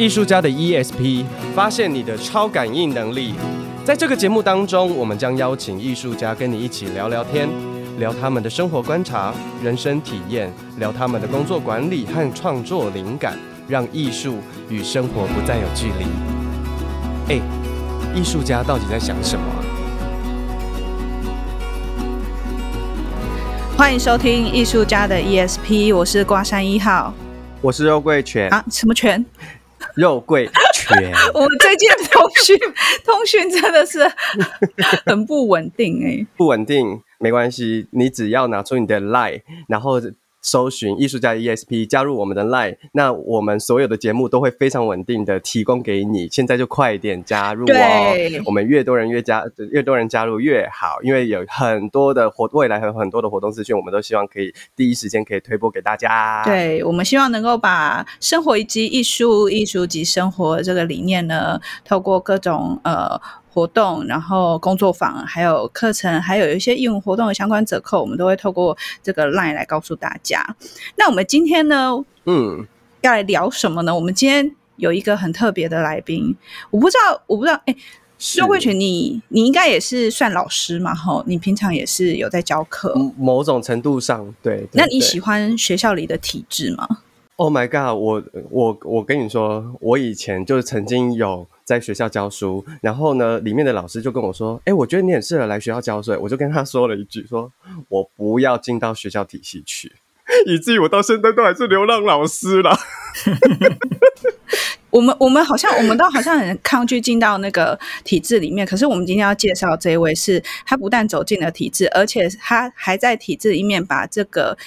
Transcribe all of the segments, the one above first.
艺术家的 ESP，发现你的超感应能力。在这个节目当中，我们将邀请艺术家跟你一起聊聊天，聊他们的生活观察、人生体验，聊他们的工作管理和创作灵感，让艺术与生活不再有距离。哎，艺术家到底在想什么？欢迎收听艺术家的 ESP，我是瓜山一号，我是肉桂犬啊，什么犬？肉桂圈，我们最近通讯通讯真的是很不稳定哎、欸，不稳定没关系，你只要拿出你的 LINE，然后。搜寻艺术家 ESP，加入我们的 LINE，那我们所有的节目都会非常稳定的提供给你。现在就快点加入哦！我们越多人越加，越多人加入越好，因为有很多的活，未来还有很多的活动资讯，我们都希望可以第一时间可以推播给大家。对，我们希望能够把生活以及艺术、艺术及生活这个理念呢，透过各种呃。活动，然后工作坊，还有课程，还有一些义务活动的相关折扣，我们都会透过这个 LINE 来告诉大家。那我们今天呢，嗯，要来聊什么呢？我们今天有一个很特别的来宾，我不知道，我不知道，哎，周慧群，你你应该也是算老师嘛？哈，你平常也是有在教课，某种程度上，对。对那你喜欢学校里的体制吗？Oh my god！我我我跟你说，我以前就是曾经有。在学校教书，然后呢，里面的老师就跟我说：“哎，我觉得你很适合来学校教书。”我就跟他说了一句：“说我不要进到学校体系去。”以至于我到现在都还是流浪老师了。我们我们好像我们都好像很抗拒进到那个体制里面，可是我们今天要介绍这位是，他不但走进了体制，而且他还在体制里面把这个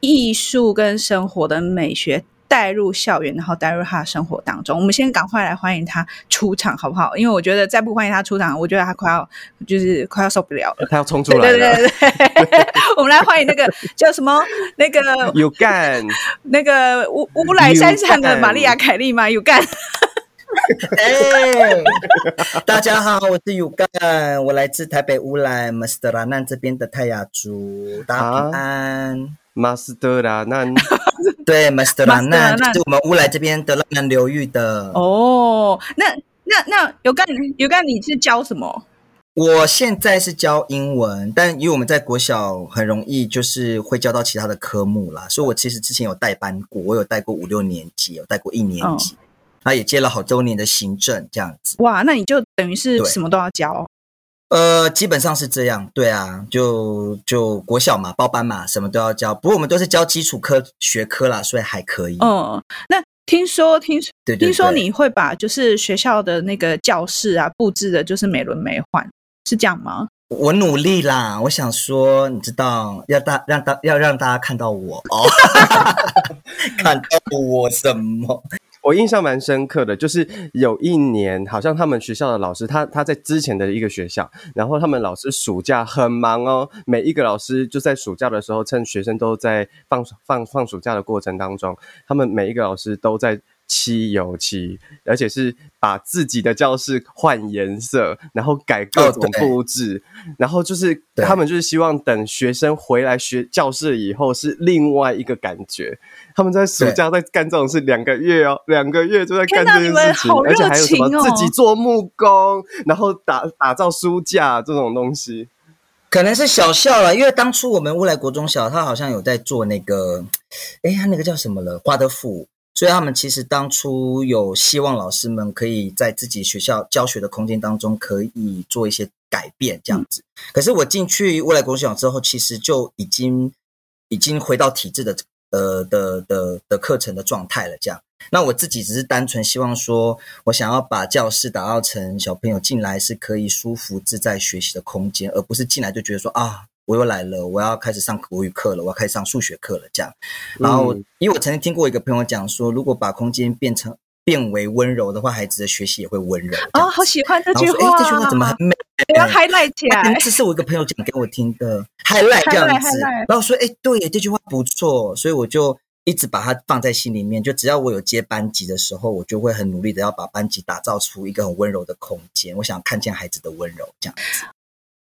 艺术跟生活的美学。带入校园，然后带入他的生活当中。我们先赶快来欢迎他出场，好不好？因为我觉得再不欢迎他出场，我觉得他快要就是快要受不了了。他要冲出来了。对对对对，我们来欢迎那个叫什么？那个 有干那个乌乌来山上的玛利亚凯莉吗？有干。哎，大家好，我是有干，我来自台北乌来马斯德拉难这边的泰雅族，大家平安。马斯德拉难。对，马斯德拉难是我们乌来这边的浪南流域的。哦，那那那有干有干，你是教什么？我现在是教英文，但因为我们在国小很容易就是会教到其他的科目啦，所以我其实之前有带班过，我有带过五六年级，有带过一年级，他、哦、也接了好多年的行政这样子。哇，那你就等于是什么都要教。呃，基本上是这样，对啊，就就国小嘛，包班嘛，什么都要教。不过我们都是教基础科学科啦，所以还可以。嗯，那听说听说，对对对，听说你会把就是学校的那个教室啊布置的，就是美轮美奂，是这样吗？我努力啦，我想说，你知道，要大让大要让大家看到我哦，看到我什么？我印象蛮深刻的，就是有一年，好像他们学校的老师，他他在之前的一个学校，然后他们老师暑假很忙哦，每一个老师就在暑假的时候，趁学生都在放放放暑假的过程当中，他们每一个老师都在。漆油漆，而且是把自己的教室换颜色，然后改各种布置，哦、然后就是他们就是希望等学生回来学教室以后是另外一个感觉。他们在暑假在干这种事两个月哦，两个月就在干这件事情，哦、而且还有什么自己做木工，然后打打造书架这种东西。可能是小校了，因为当初我们乌来国中小，他好像有在做那个，哎，他那个叫什么了？华德福。所以他们其实当初有希望老师们可以在自己学校教学的空间当中可以做一些改变，这样子。可是我进去未来国小之后，其实就已经已经回到体制的呃的的的课程的状态了。这样，那我自己只是单纯希望说，我想要把教室打造成小朋友进来是可以舒服自在学习的空间，而不是进来就觉得说啊。我又来了，我要开始上国语课了，我要开始上数学课了，这样。然后，嗯、因为我曾经听过一个朋友讲说，如果把空间变成变为温柔的话，孩子的学习也会温柔。哦，好喜欢这句话！哎，这句话怎么很美？我要 highlight 起来。这是我一个朋友讲给我听的，highlight 这样子。然后说，哎，对，这句话不错，所以我就一直把它放在心里面。就只要我有接班级的时候，我就会很努力的要把班级打造出一个很温柔的空间。我想看见孩子的温柔，这样子。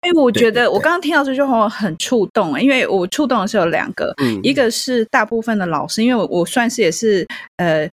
因为我觉得我刚刚听到这句话很触动，因为我触动的是有两个，一个是大部分的老师，因为我算是也是呃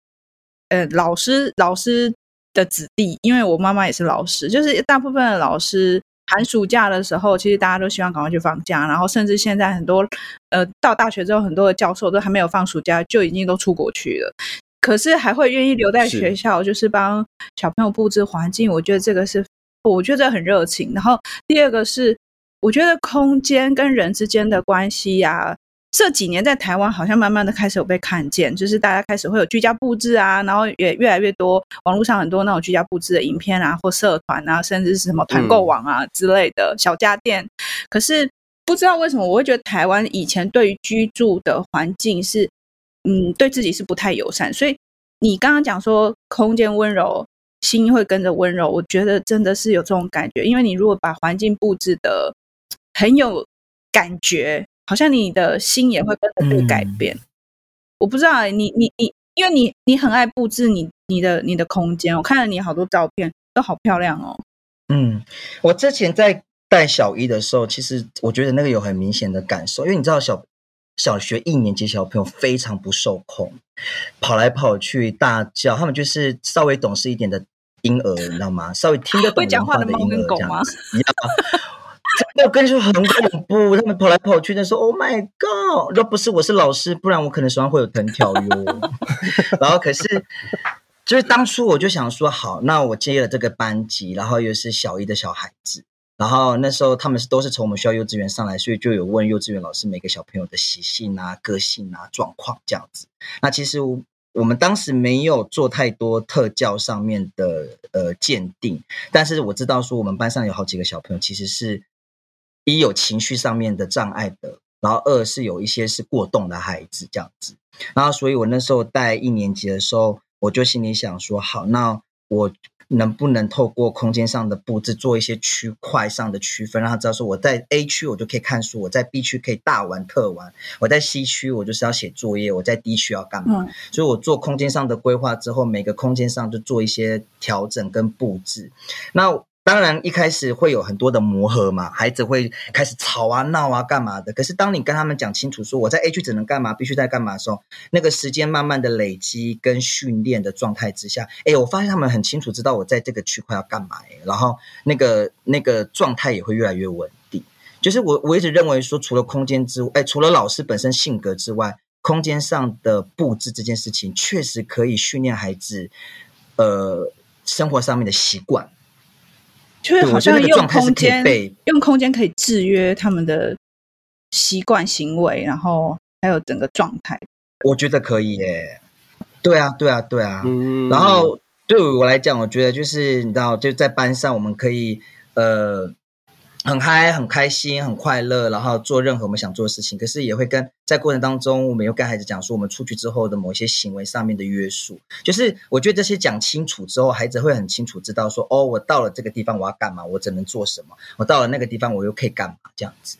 呃老师老师的子弟，因为我妈妈也是老师，就是大部分的老师寒暑假的时候，其实大家都希望赶快去放假，然后甚至现在很多呃到大学之后，很多的教授都还没有放暑假，就已经都出国去了。可是还会愿意留在学校，是就是帮小朋友布置环境。我觉得这个是，我觉得很热情。然后第二个是，我觉得空间跟人之间的关系呀、啊，这几年在台湾好像慢慢的开始有被看见，就是大家开始会有居家布置啊，然后也越来越多网络上很多那种居家布置的影片啊，或社团啊，甚至是什么团购网啊之类的小家电。嗯、可是不知道为什么，我会觉得台湾以前对于居住的环境是。嗯，对自己是不太友善，所以你刚刚讲说空间温柔，心会跟着温柔，我觉得真的是有这种感觉。因为你如果把环境布置的很有感觉，好像你的心也会跟着被改变。嗯、我不知道你你你，因为你你很爱布置你你的你的空间，我看了你好多照片都好漂亮哦。嗯，我之前在带小一的时候，其实我觉得那个有很明显的感受，因为你知道小。小学一年级小朋友非常不受控，跑来跑去大叫，他们就是稍微懂事一点的婴儿，你知道吗？稍微听得懂人话的婴儿这样子。我跟你说很恐怖，他们跑来跑去的时候，Oh my God！若不是我是老师，不然我可能手上会有藤条哟。然后可是，就是当初我就想说，好，那我接了这个班级，然后又是小一的小孩子。然后那时候他们是都是从我们学校幼稚园上来，所以就有问幼稚园老师每个小朋友的习性啊、个性啊、状况这样子。那其实我们当时没有做太多特教上面的呃鉴定，但是我知道说我们班上有好几个小朋友其实是一有情绪上面的障碍的，然后二是有一些是过动的孩子这样子。然后所以我那时候带一年级的时候，我就心里想说，好，那我。能不能透过空间上的布置做一些区块上的区分，让他知道说我在 A 区我就可以看书，我在 B 区可以大玩特玩，我在 C 区我就是要写作业，我在 D 区要干嘛？嗯、所以我做空间上的规划之后，每个空间上就做一些调整跟布置。那当然，一开始会有很多的磨合嘛，孩子会开始吵啊、闹啊、干嘛的。可是，当你跟他们讲清楚说我在 A 区只能干嘛，必须在干嘛的时候，那个时间慢慢的累积跟训练的状态之下，哎，我发现他们很清楚知道我在这个区块要干嘛，然后那个那个状态也会越来越稳定。就是我我一直认为说，除了空间之外，哎，除了老师本身性格之外，空间上的布置这件事情，确实可以训练孩子，呃，生活上面的习惯。就是好像用空间，用空间可以制约他们的习惯行为，然后还有整个状态。我觉得可以耶。对啊，对啊，对啊。嗯。然后对于我来讲，我觉得就是你知道，就在班上，我们可以呃。很嗨，很开心，很快乐，然后做任何我们想做的事情。可是也会跟在过程当中，我们又跟孩子讲说，我们出去之后的某一些行为上面的约束。就是我觉得这些讲清楚之后，孩子会很清楚知道说，哦，我到了这个地方我要干嘛，我只能做什么；我到了那个地方我又可以干嘛，这样子。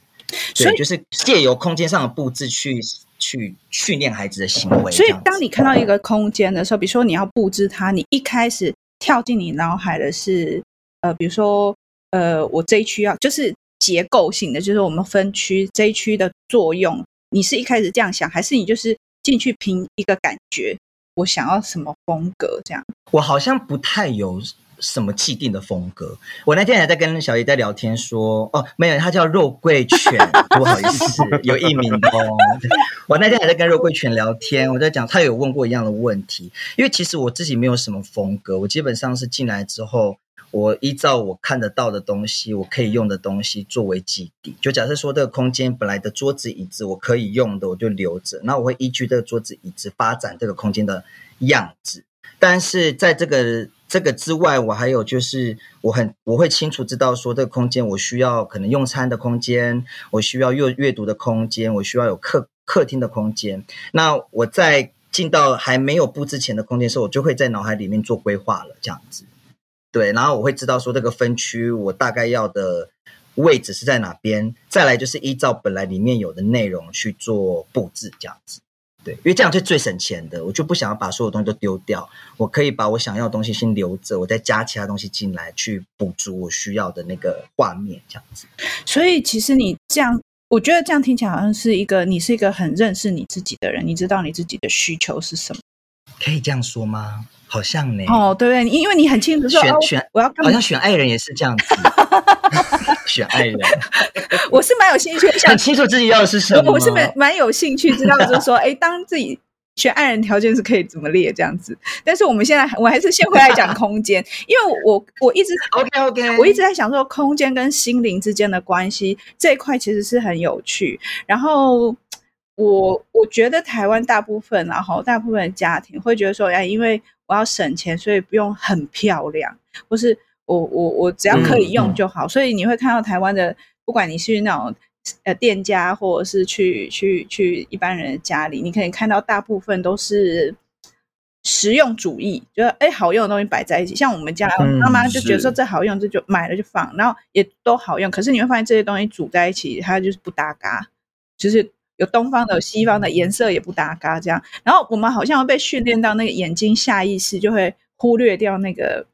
所以就是借由空间上的布置去去训练孩子的行为。所以当你看到一个空间的时候，比如说你要布置它，你一开始跳进你脑海的是，呃，比如说。呃，我这一区要就是结构性的，就是我们分区这一区的作用。你是一开始这样想，还是你就是进去凭一个感觉？我想要什么风格？这样？我好像不太有什么既定的风格。我那天还在跟小姨在聊天说，哦，没有，他叫肉桂犬，不好意思，有艺名哦。我那天还在跟肉桂犬聊天，我在讲，他有问过一样的问题，因为其实我自己没有什么风格，我基本上是进来之后。我依照我看得到的东西，我可以用的东西作为基底。就假设说这个空间本来的桌子椅子我可以用的，我就留着。那我会依据这个桌子椅子发展这个空间的样子。但是在这个这个之外，我还有就是我很我会清楚知道说这个空间我需要可能用餐的空间，我需要阅阅读的空间，我需要有客客厅的空间。那我在进到还没有布置前的空间的时候，我就会在脑海里面做规划了，这样子。对，然后我会知道说这个分区我大概要的位置是在哪边，再来就是依照本来里面有的内容去做布置，这样子。对，因为这样是最省钱的，我就不想要把所有东西都丢掉，我可以把我想要的东西先留着，我再加其他东西进来去补足我需要的那个画面，这样子。所以其实你这样，我觉得这样听起来好像是一个你是一个很认识你自己的人，你知道你自己的需求是什么？可以这样说吗？好像呢。哦，对不对？因为你很清楚说，选哦、选我要好像选爱人也是这样子，选爱人。我是蛮有兴趣，想很清楚自己要的是什么。我是蛮蛮有兴趣知道，就是说，哎，当自己。选爱人条件是可以怎么列这样子，但是我们现在我还是先回来讲空间，因为我我一直 OK OK，我一直在想说空间跟心灵之间的关系这一块其实是很有趣。然后我我觉得台湾大部分然后大部分的家庭会觉得说，哎，因为我要省钱，所以不用很漂亮，或是我我我只要可以用就好。嗯嗯、所以你会看到台湾的，不管你是那种。呃，店家或者是去去去一般人的家里，你可以看到大部分都是实用主义，觉得哎好用的东西摆在一起。像我们家妈妈就觉得说这好用，这就买了就放，然后也都好用。可是你会发现这些东西组在一起，它就是不搭嘎，就是有东方的、有西方的，颜色也不搭嘎这样。然后我们好像被训练到那个眼睛下意识就会忽略掉那个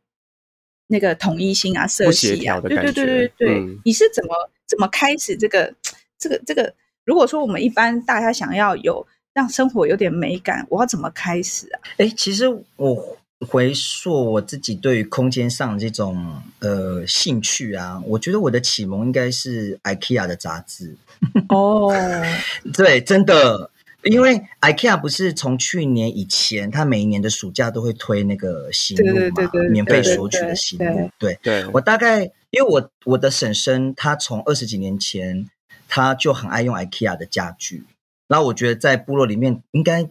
那个统一性啊、色系啊。对对对对对，嗯、你是怎么？怎么开始这个这个这个？如果说我们一般大家想要有让生活有点美感，我要怎么开始啊？哎，其实我回溯我自己对于空间上这种呃兴趣啊，我觉得我的启蒙应该是 IKEA 的杂志。哦，对，真的。因为 IKEA 不是从去年以前，他每一年的暑假都会推那个新路嘛，对对对对免费索取的新路。对，对我大概因为我我的婶婶她从二十几年前，她就很爱用 IKEA 的家具，然后我觉得在部落里面应该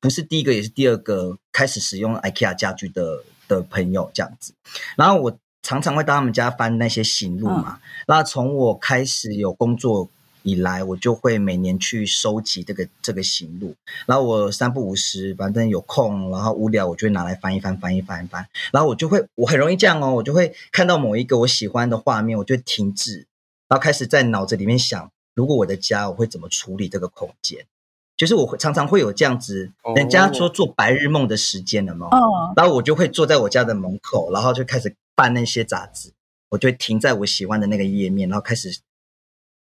不是第一个也是第二个开始使用 IKEA 家具的的朋友这样子，然后我常常会到他们家翻那些行路嘛，然后从我开始有工作。以来，我就会每年去收集这个这个行路，然后我三不五时，反正有空，然后无聊，我就会拿来翻一翻，翻一翻，翻，然后我就会，我很容易这样哦，我就会看到某一个我喜欢的画面，我就会停止，然后开始在脑子里面想，如果我的家，我会怎么处理这个空间？就是我会常常会有这样子，人家说做白日梦的时间了嘛，哦，然后我就会坐在我家的门口，然后就开始翻那些杂志，我就会停在我喜欢的那个页面，然后开始。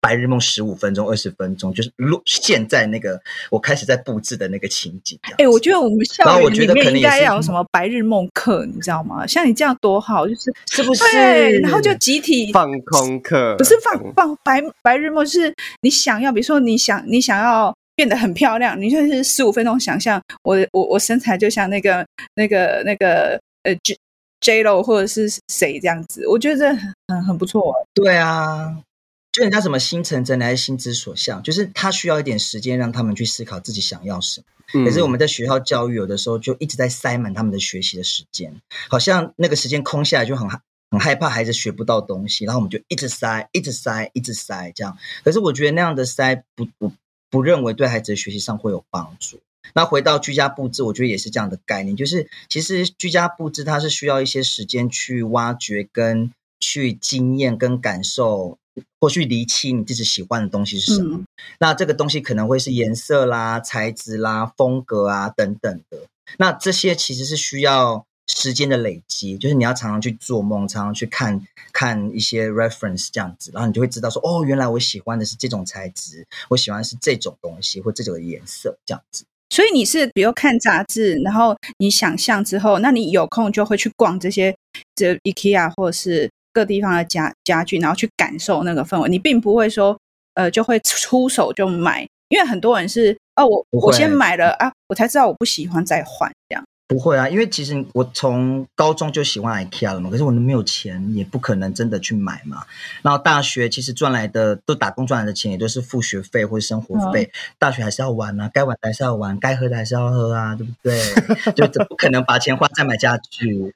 白日梦十五分钟、二十分钟，就是录现在那个我开始在布置的那个情景。哎、欸，我觉得我们校园里面应该要有什么白日梦课，你知道吗？像你这样多好，就是是不是？对，然后就集体放空课，不是放放白白日梦，是你想要，比如说你想你想要变得很漂亮，你就是十五分钟想象我我我身材就像那个那个那个呃 J J Lo 或者是谁这样子，我觉得这很很不错。对啊。就人家什么心诚则灵还是心之所向，就是他需要一点时间让他们去思考自己想要什么。嗯、可是我们在学校教育有的时候就一直在塞满他们的学习的时间，好像那个时间空下来就很很害怕孩子学不到东西，然后我们就一直塞，一直塞，一直塞这样。可是我觉得那样的塞不不不认为对孩子的学习上会有帮助。那回到居家布置，我觉得也是这样的概念，就是其实居家布置它是需要一些时间去挖掘跟去经验跟感受。或去厘清你自己喜欢的东西是什么，嗯、那这个东西可能会是颜色啦、材质啦、风格啊等等的。那这些其实是需要时间的累积，就是你要常常去做梦，常常去看看一些 reference 这样子，然后你就会知道说，哦，原来我喜欢的是这种材质，我喜欢的是这种东西或这种颜色这样子。所以你是比如看杂志，然后你想象之后，那你有空就会去逛这些这 IKEA 或者是。各地方的家家具，然后去感受那个氛围。你并不会说，呃，就会出手就买，因为很多人是，哦，我我先买了啊，我才知道我不喜欢再换这样。不会啊，因为其实我从高中就喜欢 IKEA 了嘛，可是我都没有钱，也不可能真的去买嘛。然后大学其实赚来的都打工赚来的钱，也都是付学费或者生活费。嗯、大学还是要玩啊，该玩的还是要玩，该喝的还是要喝啊，对不对？就不可能把钱花在买家具。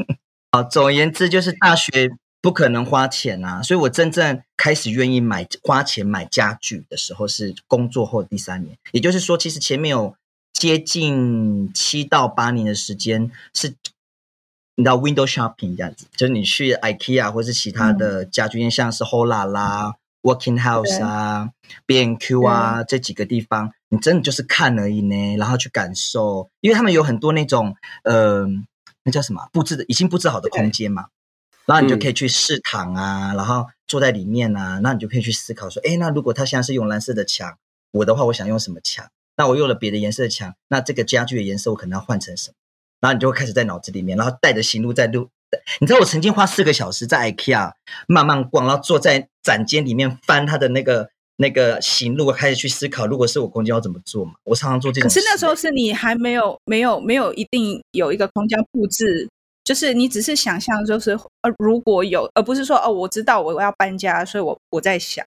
总而言之，就是大学不可能花钱啊，所以我真正开始愿意买花钱买家具的时候，是工作后第三年。也就是说，其实前面有接近七到八年的时间是，你知道 window shopping 这样子，就是你去 IKEA 或是其他的家具店，像是 Hola 啦、Working House 啊、B&Q 啊这几个地方，你真的就是看而已呢，然后去感受，因为他们有很多那种呃。那叫什么？布置的已经布置好的空间嘛，然后你就可以去试躺啊，嗯、然后坐在里面啊，那你就可以去思考说，哎，那如果他现在是用蓝色的墙，我的话我想用什么墙？那我用了别的颜色的墙，那这个家具的颜色我可能要换成什么？然后你就会开始在脑子里面，然后带着行路在路。你知道我曾经花四个小时在 IKEA 慢慢逛，然后坐在展间里面翻他的那个那个行路，开始去思考，如果是我空间要怎么做嘛？我常常做这种事。可是那时候是你还没有没有没有一定有一个空间布置，就是你只是想象，就是呃如果有，而不是说哦我知道我要搬家，所以我我在想。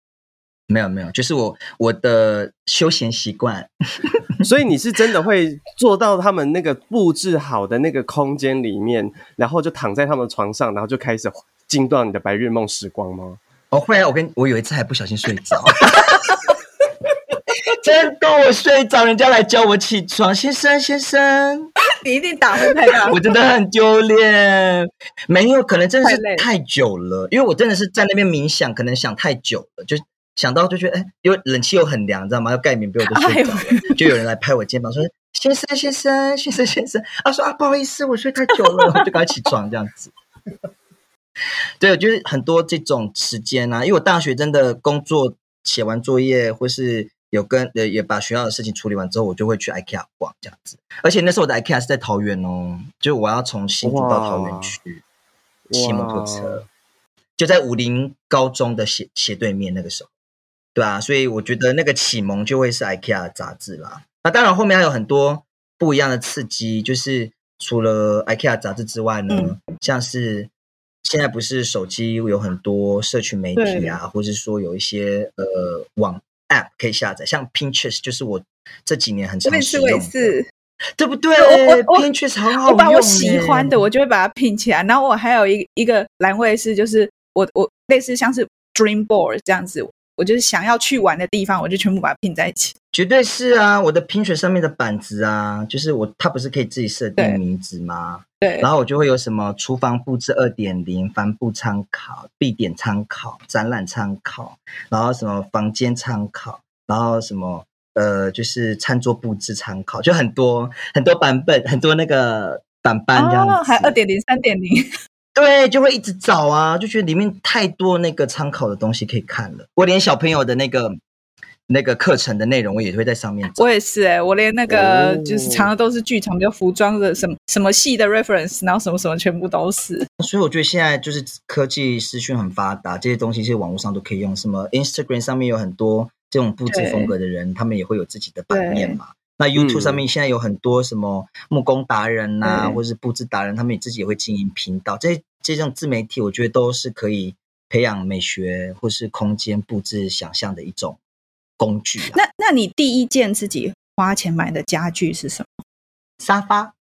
没有没有，就是我我的休闲习惯，所以你是真的会坐到他们那个布置好的那个空间里面，然后就躺在他们床上，然后就开始惊断你的白日梦时光吗？哦会啊，我跟我有一次还不小心睡着，真的我睡着，人家来叫我起床，先生先生，你一定打呼太大，我真的很丢脸，没有可能真的是太久了，因为我真的是在那边冥想，可能想太久了，就。想到就觉得，哎，因为冷气又很凉，知道吗？要盖棉被，我就睡着了。哎、就有人来拍我肩膀，说：“先生，先生，先生，先生。”啊，说啊，不好意思，我睡太久了，我就赶快起床这样子。对，我觉得很多这种时间啊，因为我大学真的工作写完作业，或是有跟呃也把学校的事情处理完之后，我就会去 IKEA 逛这样子。而且那时候我的 IKEA 是在桃园哦，就我要从新竹到桃园去骑摩托车，就在武林高中的斜斜对面那个时候。对啊，所以我觉得那个启蒙就会是 IKEA 杂志啦。那当然后面还有很多不一样的刺激，就是除了 IKEA 杂志之外呢，嗯、像是现在不是手机有很多社群媒体啊，或者说有一些呃网 App 可以下载，像 Pinterest 就是我这几年很常使用的，对不对？Pinterest 很好用，我把我喜欢的我就会把它拼起来，然后我还有一一个栏位是就是我我类似像是 Dream Board 这样子。我就是想要去玩的地方，我就全部把它拼在一起。绝对是啊，我的 Pinterest 上面的板子啊，就是我它不是可以自己设定名字吗？对。然后我就会有什么厨房布置二点零、帆布参考、必点参考、展览参考，然后什么房间参考，然后什么呃，就是餐桌布置参考，就很多很多版本，很多那个版本这样子。哦，还二点零、三点零。对，就会一直找啊，就觉得里面太多那个参考的东西可以看了。我连小朋友的那个那个课程的内容，我也会在上面找。我也是哎、欸，我连那个就是常常都是剧场，就服装的什么什么系的 reference，然后什么什么全部都是。所以我觉得现在就是科技资讯很发达，这些东西其实网络上都可以用。什么 Instagram 上面有很多这种布置风格的人，他们也会有自己的版面嘛。那 YouTube 上面现在有很多什么木工达人呐、啊，嗯、或是布置达人，他们也自己也会经营频道。这这种自媒体，我觉得都是可以培养美学或是空间布置想象的一种工具、啊。那那你第一件自己花钱买的家具是什么？沙发。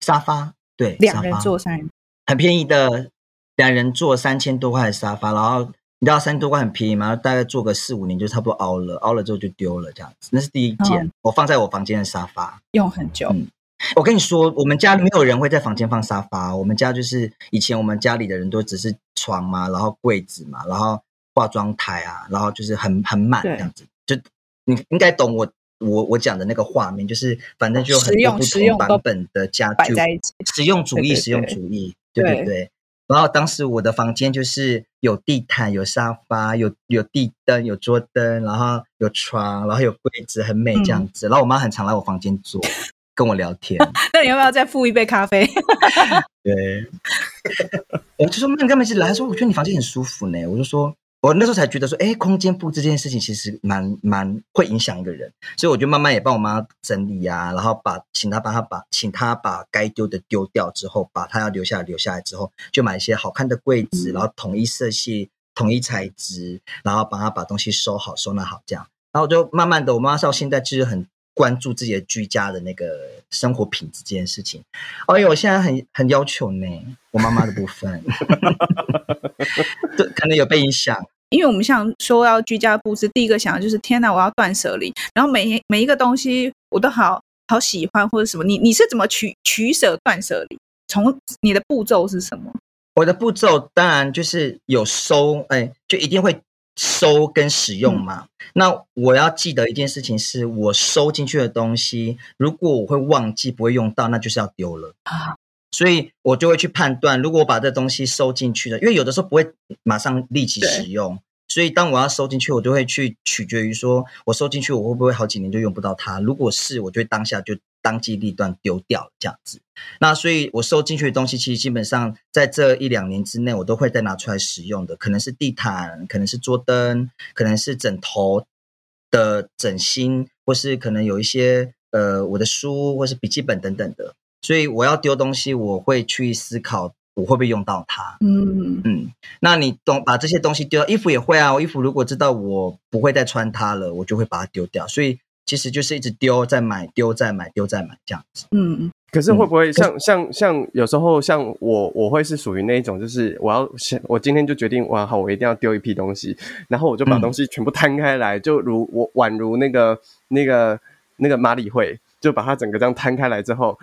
沙发，对，两人坐三人，很便宜的，两人坐三千多块的沙发，然后。你知道三千多块很便宜吗？大概做个四五年就差不多凹了，凹了之后就丢了，这样子。那是第一件，哦、我放在我房间的沙发，用很久。嗯，我跟你说，我们家没有人会在房间放沙发。我们家就是以前我们家里的人都只是床嘛，然后柜子嘛，然后化妆台啊，然后就是很很满这样子。就你应该懂我我我讲的那个画面，就是反正就有很多不同版本的家具，实用主义，实用主义，对对对。对然后当时我的房间就是有地毯、有沙发、有有地灯、有桌灯，然后有床，然后有柜子，很美这样子。嗯、然后我妈很常来我房间坐，跟我聊天。那你要不要再付一杯咖啡？对，我就说那你干嘛一直来？她说我觉得你房间很舒服呢。我就说。我那时候才觉得说，哎，空间布置这件事情其实蛮蛮会影响一个人，所以我就慢慢也帮我妈整理啊，然后把请她帮她把请她把该丢的丢掉之后，把她要留下来留下来之后，就买一些好看的柜子，然后统一色系、统一材质，然后帮她把东西收好收纳好这样，然后我就慢慢的，我妈到现在就是很关注自己的居家的那个生活品质这件事情。哦，因为，我现在很很要求呢，我妈妈的部分，对，可能有被影响。因为我们像说要居家布置，第一个想的就是天哪，我要断舍离，然后每每一个东西我都好好喜欢或者什么。你你是怎么取取舍断舍离？从你的步骤是什么？我的步骤当然就是有收，哎，就一定会收跟使用嘛。嗯、那我要记得一件事情是，我收进去的东西，如果我会忘记不会用到，那就是要丢了啊。所以我就会去判断，如果我把这东西收进去了，因为有的时候不会马上立即使用，所以当我要收进去，我就会去取决于说，我收进去我会不会好几年就用不到它。如果是，我就会当下就当机立断丢掉这样子。那所以我收进去的东西，其实基本上在这一两年之内，我都会再拿出来使用的，可能是地毯，可能是桌灯，可能是枕头的枕芯，或是可能有一些呃我的书或是笔记本等等的。所以我要丢东西，我会去思考。我会不会用到它？嗯嗯，那你懂把这些东西丢掉，衣服也会啊。我衣服如果知道我不会再穿它了，我就会把它丢掉。所以其实就是一直丢再买，丢再买，丢再买这样子。嗯，可是会不会像、嗯、像像有时候像我我会是属于那一种，就是我要我今天就决定哇好，我一定要丢一批东西，然后我就把东西全部摊开来，嗯、就如我宛如那个那个那个马里会，就把它整个这样摊开来之后。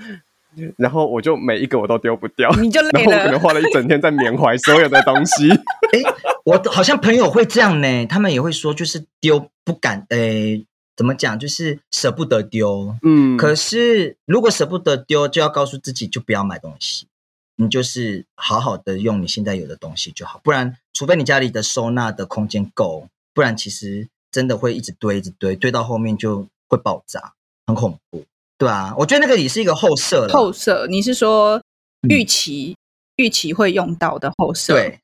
然后我就每一个我都丢不掉，你就累了。然后我可能花了一整天在缅怀所有的东西。哎，我好像朋友会这样呢，他们也会说，就是丢不敢，哎，怎么讲，就是舍不得丢。嗯，可是如果舍不得丢，就要告诉自己，就不要买东西，你就是好好的用你现在有的东西就好。不然，除非你家里的收纳的空间够，不然其实真的会一直堆，一直堆，堆到后面就会爆炸，很恐怖。对啊，我觉得那个也是一个后设。后设，你是说预期、嗯、预期会用到的后设？对，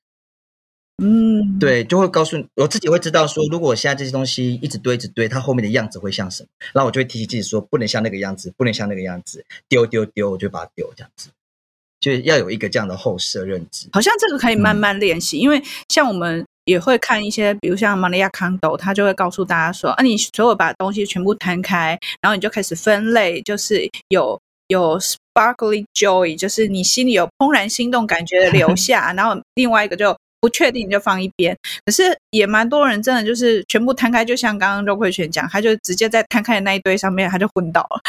嗯，对，就会告诉你，我自己会知道说，如果我现在这些东西一直堆一直堆，它后面的样子会像什么？然后我就会提醒自己说，不能像那个样子，不能像那个样子，丢丢丢，我就把它丢这样子，就要有一个这样的后设认知。好像这个可以慢慢练习，嗯、因为像我们。也会看一些，比如像玛利亚康斗，他就会告诉大家说：啊，你所有把东西全部摊开，然后你就开始分类，就是有有 sparkly joy，就是你心里有怦然心动感觉的留下，然后另外一个就。不确定你就放一边，可是也蛮多人真的就是全部摊开，就像刚刚周慧泉讲，他就直接在摊开的那一堆上面，他就昏倒了，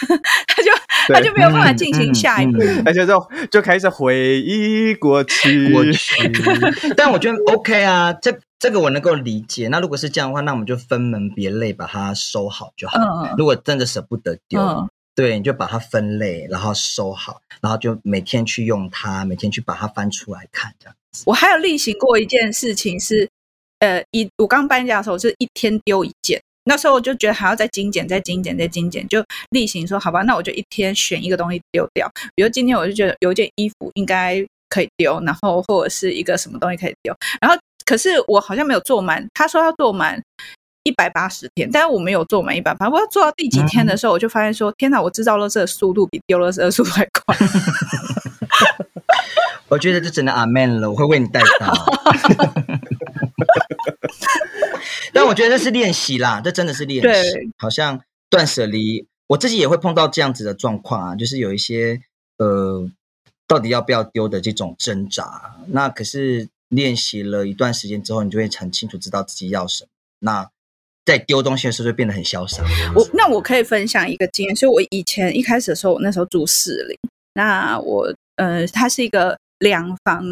他就他就没有办法进行下一步，嗯嗯嗯、而且就就开始回忆过去。过去 但我觉得 OK 啊，这这个我能够理解。那如果是这样的话，那我们就分门别类把它收好就好。嗯、如果真的舍不得丢。嗯对，你就把它分类，然后收好，然后就每天去用它，每天去把它翻出来看，这样子。我还有例行过一件事情是，呃，一我刚搬家的时候，就是一天丢一件。那时候我就觉得还要再精简，再精简，再精简，就例行说，好吧，那我就一天选一个东西丢掉。比如今天我就觉得有一件衣服应该可以丢，然后或者是一个什么东西可以丢，然后可是我好像没有做满，他说要做满。一百八十天，但是我没有做满一百八，我要做到第几天的时候，我就发现说：嗯、天哪，我制造垃圾的速度比丢垃圾的速度还快。我觉得这真的阿 man 了，我会为你带刀。但我觉得这是练习啦，这真的是练习。好像断舍离，我自己也会碰到这样子的状况啊，就是有一些呃，到底要不要丢的这种挣扎。那可是练习了一段时间之后，你就会很清楚知道自己要什么。那在丢东西的时候就变得很潇洒。我那我可以分享一个经验，所以我以前一开始的时候，我那时候住士林，那我呃，它是一个两房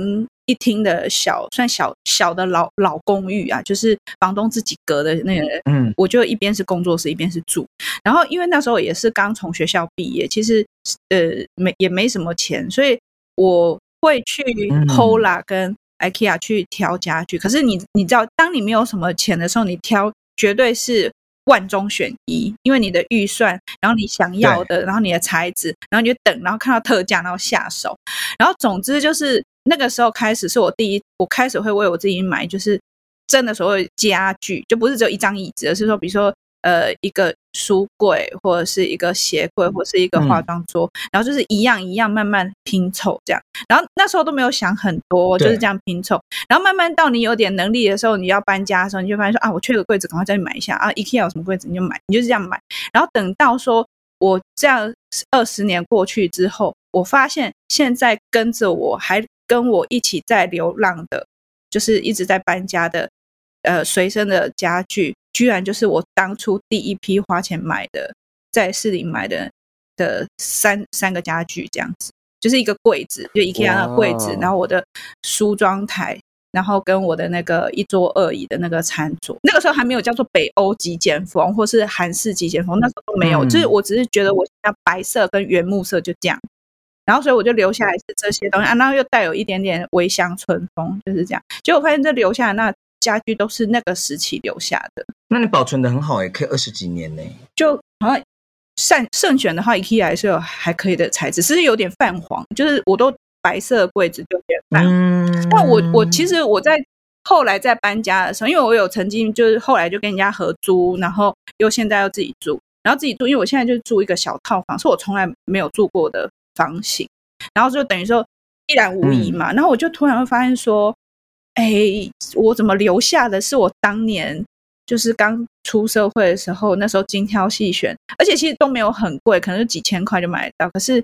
一厅的小，算小小的老老公寓啊，就是房东自己隔的那个，嗯，我就一边是工作室，一边是住。然后因为那时候也是刚从学校毕业，其实呃没也没什么钱，所以我会去 Hola 跟 IKEA 去挑家具。可是你你知道，当你没有什么钱的时候，你挑。绝对是万中选一，因为你的预算，然后你想要的，然后你的材质，然后你就等，然后看到特价，然后下手，然后总之就是那个时候开始是我第一，我开始会为我自己买，就是真的所谓家具，就不是只有一张椅子，而是说比如说。呃，一个书柜，或者是一个鞋柜，或者是一个化妆桌，嗯、然后就是一样一样慢慢拼凑这样。然后那时候都没有想很多，就是这样拼凑。然后慢慢到你有点能力的时候，你要搬家的时候，你就发现说啊，我缺个柜子，赶快再去买一下啊。IKEA 有什么柜子你就买，你就是这样买。然后等到说我这样二十年过去之后，我发现现在跟着我还跟我一起在流浪的，就是一直在搬家的，呃，随身的家具。居然就是我当初第一批花钱买的，在市里买的的三三个家具，这样子，就是一个柜子，就 IKEA 的柜子，然后我的梳妆台，然后跟我的那个一桌二椅的那个餐桌，那个时候还没有叫做北欧极简风或是韩式极简风，那时候都没有，嗯、就是我只是觉得我像白色跟原木色就这样，然后所以我就留下来是这些东西啊，然后又带有一点点微乡村风，就是这样，结果我发现这留下来那。家具都是那个时期留下的，那你保存的很好也，可以二十几年呢。就好像慎慎选的话，IKEA 还是有还可以的材质，只是有点泛黄，就是我都白色的柜子就有点泛黄。嗯，但我我其实我在后来在搬家的时候，因为我有曾经就是后来就跟人家合租，然后又现在又自己住，然后自己住，因为我现在就住一个小套房，是我从来没有住过的房型，然后就等于说一览无遗嘛，嗯、然后我就突然会发现说，哎，我怎么留下的是我当年。就是刚出社会的时候，那时候精挑细选，而且其实都没有很贵，可能就几千块就买得到。可是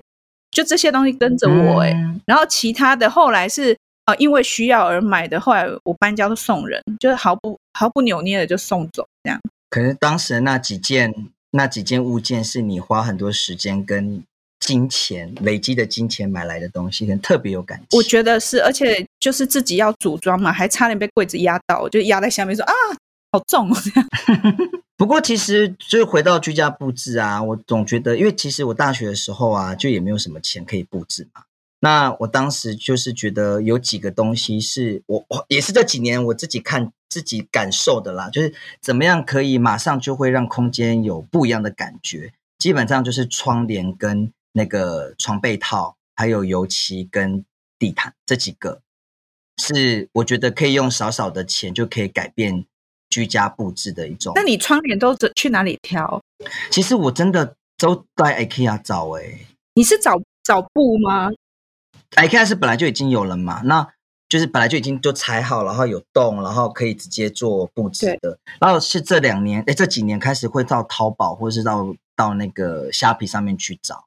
就这些东西跟着我哎、欸，嗯、然后其他的后来是啊、呃，因为需要而买的，后来我搬家都送人，就是毫不毫不扭捏的就送走这样。可能当时那几件那几件物件是你花很多时间跟金钱累积的金钱买来的东西，可能特别有感情。我觉得是，而且就是自己要组装嘛，还差点被柜子压到，我就压在下面说啊。好重哦，这样。不过其实就回到居家布置啊，我总觉得，因为其实我大学的时候啊，就也没有什么钱可以布置嘛。那我当时就是觉得有几个东西是我，我也是这几年我自己看自己感受的啦，就是怎么样可以马上就会让空间有不一样的感觉。基本上就是窗帘跟那个床被套，还有油漆跟地毯这几个，是我觉得可以用少少的钱就可以改变。居家布置的一种。那你窗帘都去哪里挑？其实我真的都在 IKEA 找诶、欸。你是找找布吗？IKEA 是本来就已经有了嘛，那就是本来就已经就裁好，然后有洞，然后可以直接做布置的。然后是这两年哎，这几年开始会到淘宝或者是到到那个虾皮上面去找，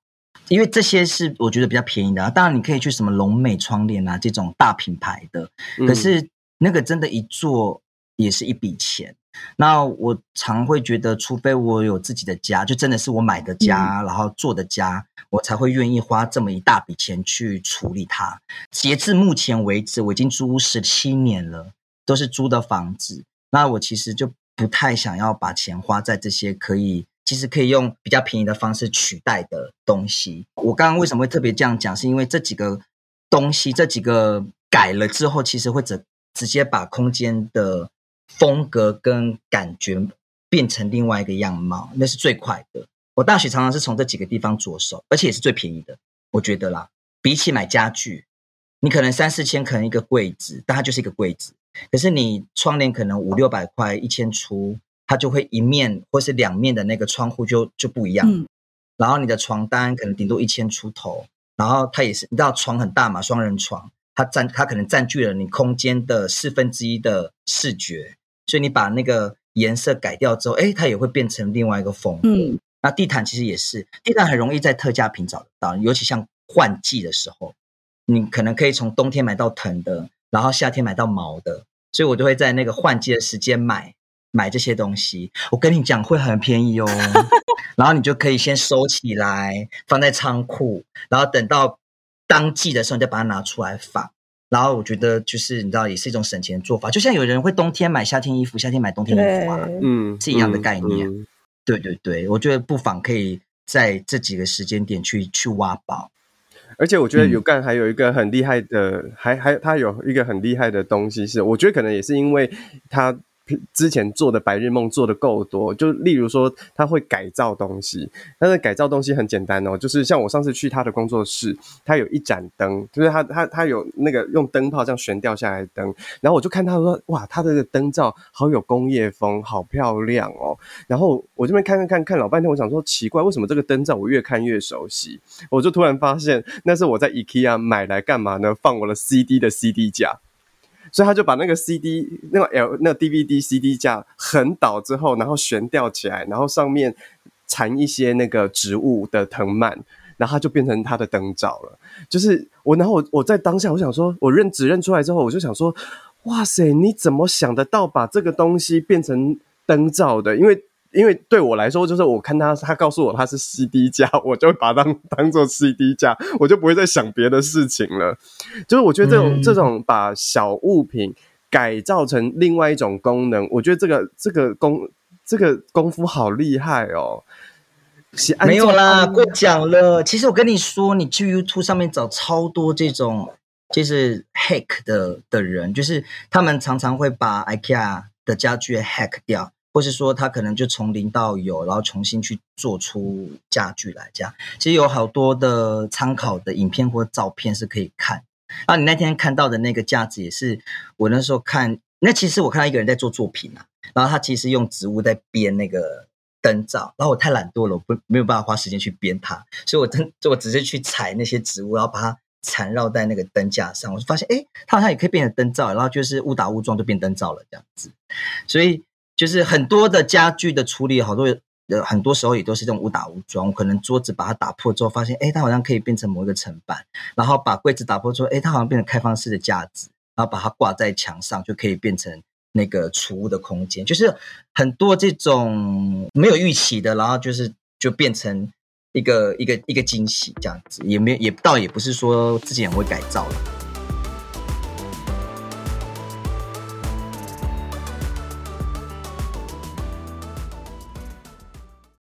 因为这些是我觉得比较便宜的。当然你可以去什么龙美窗帘啊这种大品牌的，嗯、可是那个真的，一做。也是一笔钱，那我常会觉得，除非我有自己的家，就真的是我买的家，嗯、然后做的家，我才会愿意花这么一大笔钱去处理它。截至目前为止，我已经租十七年了，都是租的房子。那我其实就不太想要把钱花在这些可以，其实可以用比较便宜的方式取代的东西。我刚刚为什么会特别这样讲，是因为这几个东西，这几个改了之后，其实会直直接把空间的。风格跟感觉变成另外一个样貌，那是最快的。我大学常常是从这几个地方着手，而且也是最便宜的，我觉得啦。比起买家具，你可能三四千，可能一个柜子，但它就是一个柜子。可是你窗帘可能五六百块，一千出，它就会一面或是两面的那个窗户就就不一样。嗯、然后你的床单可能顶多一千出头，然后它也是，你知道床很大嘛，双人床，它占它可能占据了你空间的四分之一的视觉。所以你把那个颜色改掉之后，哎，它也会变成另外一个风格。嗯，那地毯其实也是，地毯很容易在特价品找得到，尤其像换季的时候，你可能可以从冬天买到藤的，然后夏天买到毛的，所以我就会在那个换季的时间买买这些东西。我跟你讲会很便宜哦，然后你就可以先收起来，放在仓库，然后等到当季的时候你再把它拿出来放。然后我觉得就是你知道，也是一种省钱的做法。就像有人会冬天买夏天衣服，夏天买冬天衣服啊，嗯，是一样的概念。嗯嗯、对对对，我觉得不妨可以在这几个时间点去去挖宝。而且我觉得有干还有一个很厉害的，嗯、还还他有一个很厉害的东西是，我觉得可能也是因为他。之前做的白日梦做的够多，就例如说他会改造东西，但是改造东西很简单哦，就是像我上次去他的工作室，他有一盏灯，就是他他他有那个用灯泡这样悬吊下来的灯，然后我就看他说哇，他的灯罩好有工业风，好漂亮哦，然后我这边看看看看老半天，我想说奇怪，为什么这个灯罩我越看越熟悉？我就突然发现那是我在 IKEA 买来干嘛呢？放我的 CD 的 CD 架。所以他就把那个 CD 那个 L 那个 DVD CD 架横倒之后，然后悬吊起来，然后上面缠一些那个植物的藤蔓，然后它就变成它的灯罩了。就是我，然后我我在当下，我想说，我认只认出来之后，我就想说，哇塞，你怎么想得到把这个东西变成灯罩的？因为因为对我来说，就是我看他，他告诉我他是 CD 加，我就把它当当做 CD 加，我就不会再想别的事情了。就是我觉得这种、嗯、这种把小物品改造成另外一种功能，我觉得这个这个功这个功夫好厉害哦。没有啦，过奖了。其实我跟你说，你去 YouTube 上面找超多这种就是 hack 的的人，就是他们常常会把 IKEA 的家具 hack 掉。或是说他可能就从零到有，然后重新去做出家具来，这样其实有好多的参考的影片或照片是可以看。然后你那天看到的那个架子也是我那时候看，那其实我看到一个人在做作品啊，然后他其实用植物在编那个灯罩，然后我太懒惰了，我不没有办法花时间去编它，所以我真就我直接去采那些植物，然后把它缠绕在那个灯架上，我就发现哎，它好像也可以变成灯罩，然后就是误打误撞就变灯罩了这样子，所以。就是很多的家具的处理，好多呃，很多时候也都是这种误打误撞。可能桌子把它打破之后，发现哎，它好像可以变成某一个层板，然后把柜子打破之后，哎，它好像变成开放式的架子，然后把它挂在墙上，就可以变成那个储物的空间。就是很多这种没有预期的，然后就是就变成一个一个一个惊喜这样子，也没也倒也不是说自己很会改造了。